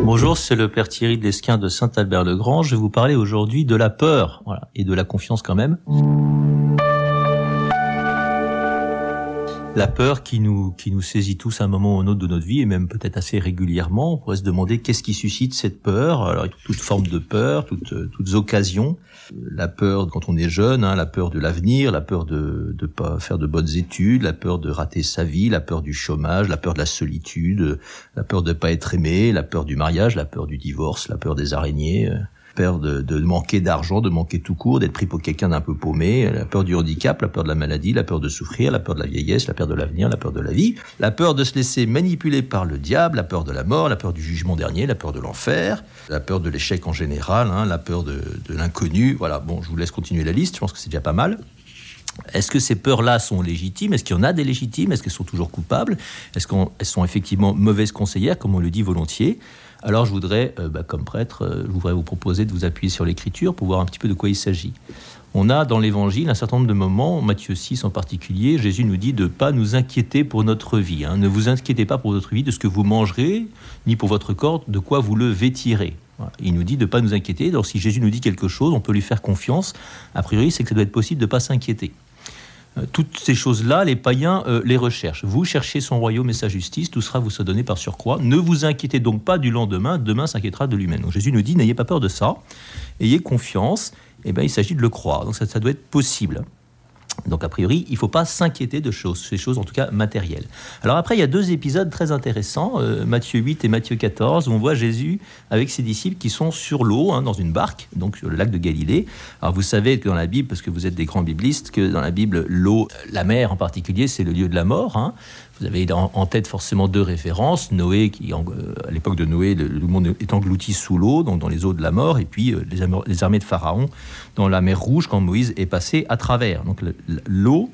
Bonjour, c'est le Père Thierry de de Saint-Albert-le-Grand. Je vais vous parler aujourd'hui de la peur, voilà, et de la confiance quand même. La peur qui nous qui nous saisit tous à un moment ou un autre de notre vie et même peut-être assez régulièrement. On pourrait se demander qu'est-ce qui suscite cette peur. Alors toute forme de peur, toutes toutes occasions. La peur quand on est jeune, hein, la peur de l'avenir, la peur de de pas faire de bonnes études, la peur de rater sa vie, la peur du chômage, la peur de la solitude, la peur de pas être aimé, la peur du mariage, la peur du divorce, la peur des araignées peur de, manquer d'argent, de manquer tout court, d'être pris pour quelqu'un d'un peu paumé, la peur du handicap, la peur de la maladie, la peur de souffrir, la peur de la vieillesse, la peur de l'avenir, la peur de la vie, la peur de se laisser manipuler par le diable, la peur de la mort, la peur du jugement dernier, la peur de l'enfer, la peur de l'échec en général, hein, la peur de l'inconnu. Voilà, bon, je vous laisse continuer la liste, je pense que c'est déjà pas mal. Est-ce que ces peurs-là sont légitimes Est-ce qu'il y en a des légitimes Est-ce qu'elles sont toujours coupables Est-ce qu'elles sont effectivement mauvaises conseillères, comme on le dit volontiers alors je voudrais, euh, bah, comme prêtre, euh, je voudrais vous proposer de vous appuyer sur l'écriture pour voir un petit peu de quoi il s'agit. On a dans l'Évangile un certain nombre de moments, Matthieu 6 en particulier, Jésus nous dit de ne pas nous inquiéter pour notre vie. Hein. Ne vous inquiétez pas pour votre vie de ce que vous mangerez, ni pour votre corps, de quoi vous le vêtirez. Il nous dit de ne pas nous inquiéter. Donc si Jésus nous dit quelque chose, on peut lui faire confiance. A priori, c'est que ça doit être possible de ne pas s'inquiéter. Euh, toutes ces choses-là, les païens euh, les recherchent. Vous cherchez son royaume et sa justice, tout sera vous se donner par surcroît. Ne vous inquiétez donc pas du lendemain, demain s'inquiétera de lui-même. Donc Jésus nous dit, n'ayez pas peur de ça, ayez confiance, eh bien il s'agit de le croire. Donc ça doit être possible. Donc a priori, il ne faut pas s'inquiéter de choses, ces choses en tout cas matérielles. Alors après, il y a deux épisodes très intéressants, euh, Matthieu 8 et Matthieu 14, où on voit Jésus avec ses disciples qui sont sur l'eau, hein, dans une barque, donc sur le lac de Galilée. Alors vous savez que dans la Bible, parce que vous êtes des grands biblistes, que dans la Bible, l'eau, la mer en particulier, c'est le lieu de la mort. Hein. Vous avez en, tête forcément deux références. Noé, qui, euh, à l'époque de Noé, le, monde est englouti sous l'eau, donc dans les eaux de la mort, et puis euh, les, armées de Pharaon dans la mer Rouge quand Moïse est passé à travers. Donc l'eau,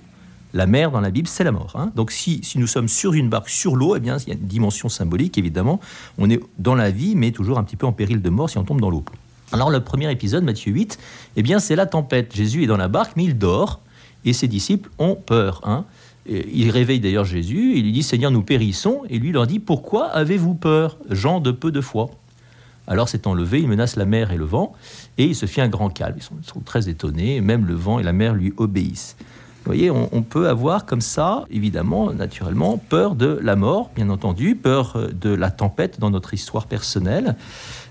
la mer dans la Bible, c'est la mort. Hein. Donc si, nous sommes sur une barque sur l'eau, eh bien il y a une dimension symbolique évidemment. On est dans la vie, mais toujours un petit peu en péril de mort si on tombe dans l'eau. Alors le premier épisode, Matthieu 8, eh bien c'est la tempête. Jésus est dans la barque, mais il dort, et ses disciples ont peur. Hein. Il réveille d'ailleurs Jésus, il lui dit Seigneur, nous périssons, et lui leur dit Pourquoi avez-vous peur, gens de peu de foi? Alors s'étant levé, il menace la mer et le vent, et il se fit un grand calme. Ils sont, très étonnés, même le vent et la mer lui obéissent. Vous voyez, on, peut avoir comme ça, évidemment, naturellement, peur de la mort, bien entendu, peur de la tempête dans notre histoire personnelle.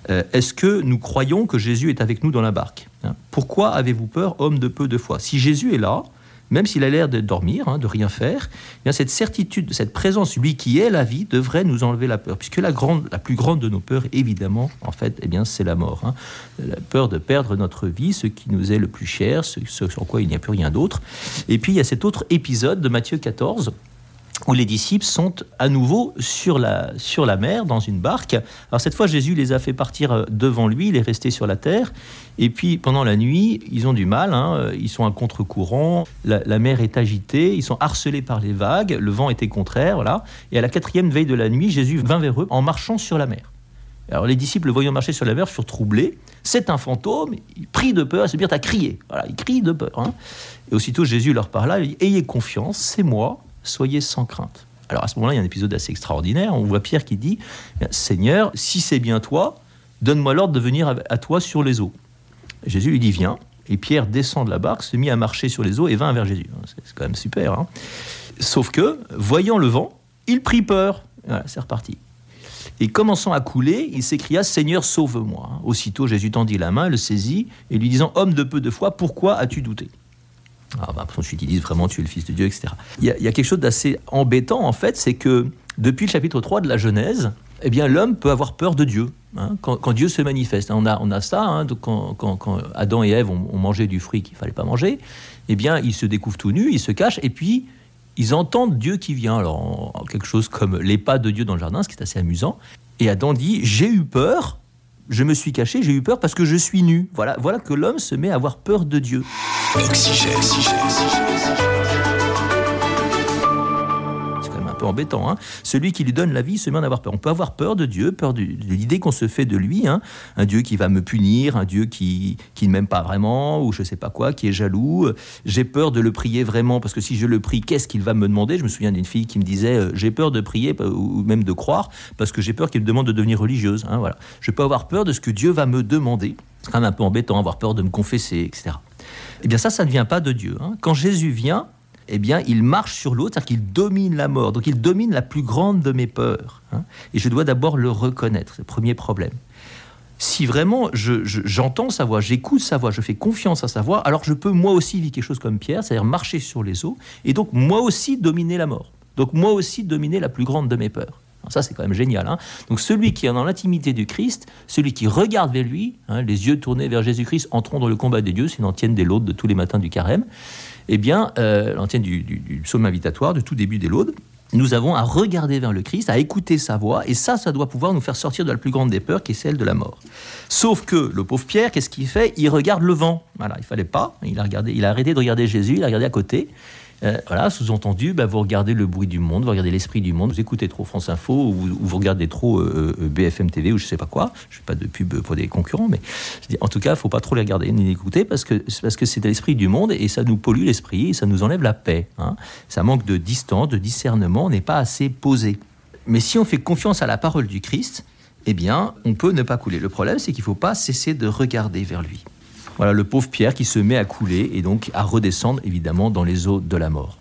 Euh, est-ce que nous croyons que Jésus est avec nous dans la barque hein? Pourquoi avez-vous peur, homme de peu de foi? Si Jésus est là, même s'il a l'air de dormir, hein, de rien faire, eh bien cette certitude, cette présence, lui qui est la vie, devrait nous enlever la peur. Puisque la, grande, la plus grande de nos peurs, évidemment, en fait, eh bien, c'est la mort. Hein. La peur de perdre notre vie, ce qui nous est le plus cher, ce, ce sur quoi il n'y a plus rien d'autre. Et puis, il y a cet autre épisode de Matthieu 14, où les disciples sont à nouveau sur la, sur la mer, dans une barque. Alors cette fois, Jésus les a fait partir euh, devant lui, il est resté sur la terre. Et puis pendant la nuit, ils ont du mal, hein. ils sont à contre-courant, la, mer est agitée, ils sont harcelés par les vagues, le vent était contraire, voilà. Et à la quatrième veille de la nuit, Jésus vint vers eux en marchant sur la mer. Alors les disciples, le voyant marcher sur la mer, furent troublés. C'est un fantôme. Ils prient de peur, mirent à crier. Voilà, ils crient de peur. Hein. Et aussitôt Jésus leur parla, il dit, Ayez confiance, c'est moi, soyez sans crainte. Alors à ce moment-là, il y a un épisode assez extraordinaire. On voit Pierre qui dit Seigneur, si c'est bien toi, donne-moi l'ordre de venir à toi sur les eaux. Jésus lui dit Viens. Et Pierre descend de la barque, se mit à marcher sur les eaux et vint vers Jésus. C'est quand même super. Hein. Sauf que, voyant le vent, il prit peur. Voilà, c'est reparti. Et commençant à couler, il s'écria Seigneur, sauve-moi. Aussitôt, Jésus tendit la main, le saisit, et lui disant Homme de peu de foi, pourquoi as-tu douté? Ah, bah, tu vraiment tu es le Fils de Dieu, etc. Il y, a, quelque chose d'assez embêtant, en fait, c'est que depuis le chapitre 3 de la Genèse, eh bien, l'homme peut avoir peur de Dieu. Hein, quand, Dieu se manifeste. On a, on a ça, hein, quand, quand, Adam et Ève ont, mangé du fruit qu'il fallait pas manger, eh bien, ils se découvrent tout nus, ils se cachent, et puis ils entendent Dieu qui vient. Alors, quelque chose comme les pas de Dieu dans le jardin, ce qui est assez amusant. Et Adam dit J'ai eu peur je me suis caché, j'ai eu peur parce que je suis nu. Voilà, voilà que l'homme se met à avoir peur de Dieu. C'est quand même un peu embêtant. Hein. Celui qui lui donne la vie se met à avoir peur. On peut avoir peur de Dieu, peur de, l'idée qu'on se fait de lui, hein. un Dieu qui va me punir, un Dieu qui, qui ne m'aime pas vraiment, ou je sais pas quoi, qui est jaloux. J'ai peur de le prier vraiment, parce que si je le prie, qu'est-ce qu'il va me demander? Je me souviens d'une fille qui me disait, euh, j'ai peur de prier, ou même de croire, parce que j'ai peur qu'il me demande de devenir religieuse. Hein, voilà. Je peux avoir peur de ce que Dieu va me demander. C'est quand même un peu embêtant, avoir peur de me confesser, etc. Eh bien ça, ça ne vient pas de Dieu. Hein. Quand Jésus vient, eh bien, il marche sur l'autre, c'est-à-dire qu'il domine la mort. Donc, il domine la plus grande de mes peurs. Hein. Et je dois d'abord le reconnaître. C'est le premier problème. Si vraiment j'entends sa voix, j'écoute sa voix, je fais confiance à sa voix, alors je peux moi aussi vivre quelque chose comme Pierre, c'est-à-dire marcher sur les eaux, et donc moi aussi dominer la mort. Donc moi aussi dominer la plus grande de mes peurs. Ça, c'est quand même génial. Hein. donc celui qui est dans l'intimité du Christ, celui qui regarde vers lui, hein, les yeux tournés vers Jésus-Christ, entrons dans le combat des dieux, c'est une antienne des laudes de tous les matins du carême eh bien, euh, l'antienne du, du, psaume invitatoire, de tout début des laudes, nous avons à regarder vers le Christ, à écouter sa voix, et ça, ça doit pouvoir nous faire sortir de la plus grande des peurs, qui est celle de la mort. Sauf que le pauvre Pierre, qu'est-ce qu'il fait? Il regarde le vent. Voilà, il fallait pas. Il a regardé, il a arrêté de regarder Jésus, il a regardé à côté. Euh, voilà, sous-entendu, bah, vous regardez le bruit du monde, vous regardez l'esprit du monde, vous écoutez trop France Info, ou vous, regardez trop euh, euh, BFM TV, ou je sais pas quoi. Je fais pas de pub pour des concurrents, mais en tout cas, faut pas trop les regarder ni les écouter parce que parce que c'est l'esprit du monde et ça nous pollue l'esprit, et ça nous enlève la paix. Hein. Ça manque de distance, de discernement, on n'est pas assez posé. Mais si on fait confiance à la parole du Christ, eh bien, on peut ne pas couler. Le problème, c'est qu'il faut pas cesser de regarder vers lui. Voilà le pauvre Pierre qui se met à couler et donc à redescendre évidemment dans les eaux de la mort.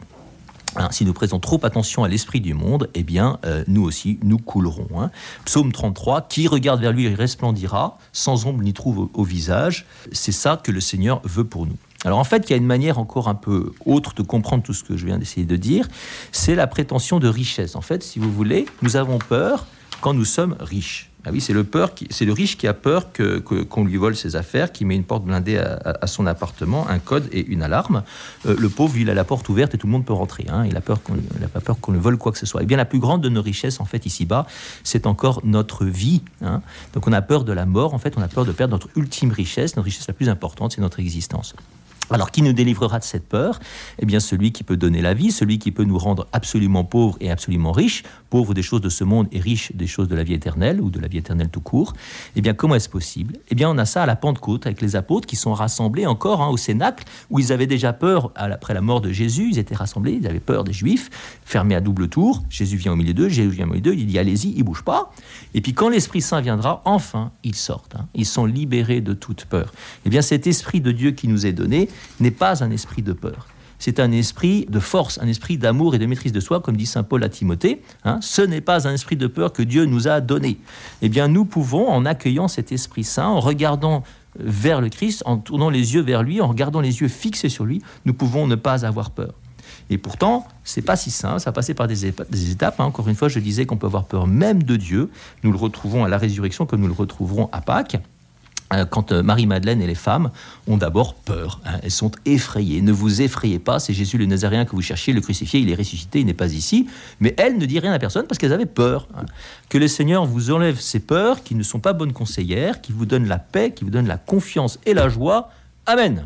Si nous prêtons trop attention à l'esprit du monde, eh bien, euh, nous aussi, nous coulerons. Hein. Psaume 33, qui regarde vers lui resplendira, sans ombre ni trouve au, visage. C'est ça que le Seigneur veut pour nous. Alors en fait, il y a une manière encore un peu autre de comprendre tout ce que je viens d'essayer de dire, c'est la prétention de richesse. En fait, si vous voulez, nous avons peur quand nous sommes riches. Ah oui, c'est le le riche qui a peur que, qu'on lui vole ses affaires, qui met une porte blindée à, son appartement, un code et une alarme. Euh, le pauvre, il a la porte ouverte et tout le monde peut rentrer. Hein. Il a peur qu'on, n'a pas peur qu'on le vole quoi que ce soit. Et eh bien, la plus grande de nos richesses, en fait, ici-bas, c'est encore notre vie. Hein. Donc, on a peur de la mort. En fait, on a peur de perdre notre ultime richesse. Notre richesse la plus importante, c'est notre existence. Alors qui nous délivrera de cette peur? Eh bien celui qui peut donner la vie, celui qui peut nous rendre absolument pauvres et absolument riches, pauvres des choses de ce monde et riches des choses de la vie éternelle ou de la vie éternelle tout court. Eh bien comment est-ce possible? Eh bien on a ça à la Pentecôte avec les apôtres qui sont rassemblés encore hein, au Cénacle où ils avaient déjà peur après la mort de Jésus, ils étaient rassemblés, ils avaient peur des Juifs, fermés à double tour. Jésus vient au milieu d'eux, Jésus vient au milieu d'eux, il dit allez-y, ils bougent pas. Et puis quand l'Esprit Saint viendra, enfin ils sortent, hein. ils sont libérés de toute peur. Eh bien cet esprit de Dieu qui nous est donné n'est pas un esprit de peur. C'est un esprit de force, un esprit d'amour et de maîtrise de soi, comme dit saint Paul à Timothée. Hein. ce n'est pas un esprit de peur que Dieu nous a donné. Eh bien, nous pouvons, en accueillant cet Esprit Saint, en regardant vers le Christ, en tournant les yeux vers lui, en regardant les yeux fixés sur lui, nous pouvons ne pas avoir peur. Et pourtant, c'est pas si simple, ça passé par des étapes. Hein. Encore une fois, je disais qu'on peut avoir peur même de Dieu. Nous le retrouvons à la résurrection comme nous le retrouverons à Pâques. Euh, quand euh, Marie-Madeleine et les femmes ont d'abord peur, hein. elles sont effrayées. Ne vous effrayez pas, c'est Jésus le Nazaréen que vous cherchiez, le crucifié, il est ressuscité, il n'est pas ici. Mais elles ne disent rien à personne parce qu'elles avaient peur. Hein. Que le Seigneur vous enlève ces peurs qui ne sont pas bonnes conseillères, qui vous donnent la paix, qui vous donnent la confiance et la joie. Amen.